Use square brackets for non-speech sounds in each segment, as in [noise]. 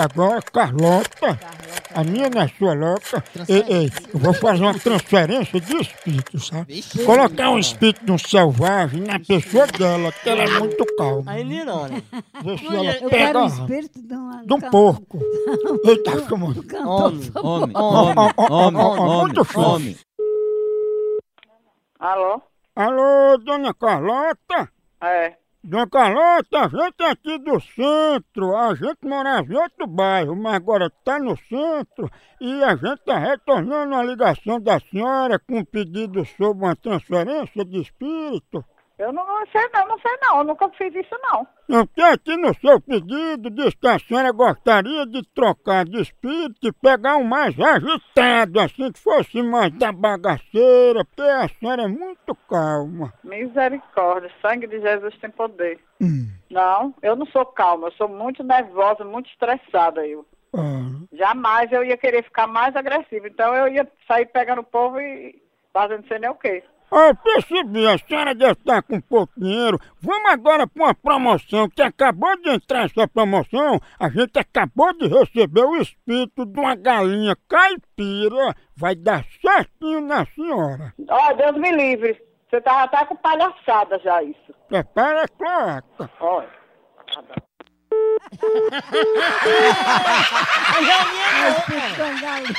agora, Carlota. A minha é sua louca. Ei, ei, eu vou fazer uma transferência de espírito, sabe? Colocar um espírito de um selvagem na pessoa dela, que ela é muito calma. Aí Nirona. Vê se ela Eu pega quero o espírito de, uma, de um porco. [laughs] Eita, como... Homem, Homem, Homem, homem, muito homem. Alô? Alô, dona Carlota? É. Dona Carlota, a gente é aqui do centro, a gente morava em outro bairro, mas agora está no centro e a gente está retornando a ligação da senhora com um pedido sobre uma transferência de espírito. Eu não sei não, não sei não, eu nunca fiz isso não. Eu tenho aqui no seu pedido, diz que a senhora gostaria de trocar de espírito e pegar um mais agitado, assim que fosse mais da bagaceira, porque a senhora é muito calma. Misericórdia, sangue de Jesus tem poder. Não, eu não sou calma, eu sou muito nervosa, muito estressada eu. Ah, Jamais eu ia querer ficar mais agressiva, então eu ia sair pegando o povo e fazendo sei nem o quê. Eu percebi, a senhora deve estar com pouco dinheiro. Vamos agora para uma promoção que acabou de entrar essa promoção. A gente acabou de receber o espírito de uma galinha caipira. Vai dar certinho na senhora. Ó, Deus me livre, você tá, tá com palhaçada já isso. Prepara a cloaca. Olha. É uma galinha.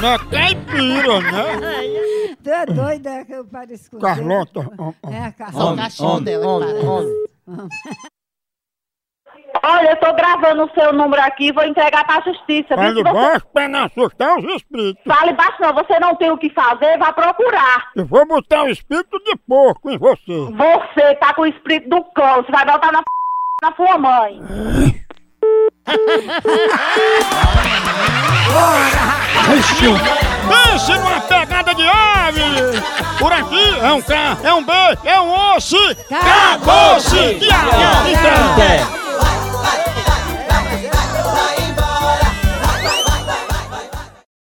Não é caipira, né? Tu é doida é que eu pareço com Carlota, Deus. ó, ó. É, Só o Carlota. cachorro dela. Homem, homem. Olha, eu tô gravando o seu número aqui e vou entregar pra justiça. Fale você... baixo pra não assustar os espíritos. Fale baixo não, você não tem o que fazer, vá procurar. Eu vou botar o espírito de porco em você. Você tá com o espírito do cão, você vai botar na, na sua mãe. Pense numa pegada de por aqui é um K, é um B, é um osso. Acabou-se! Acabou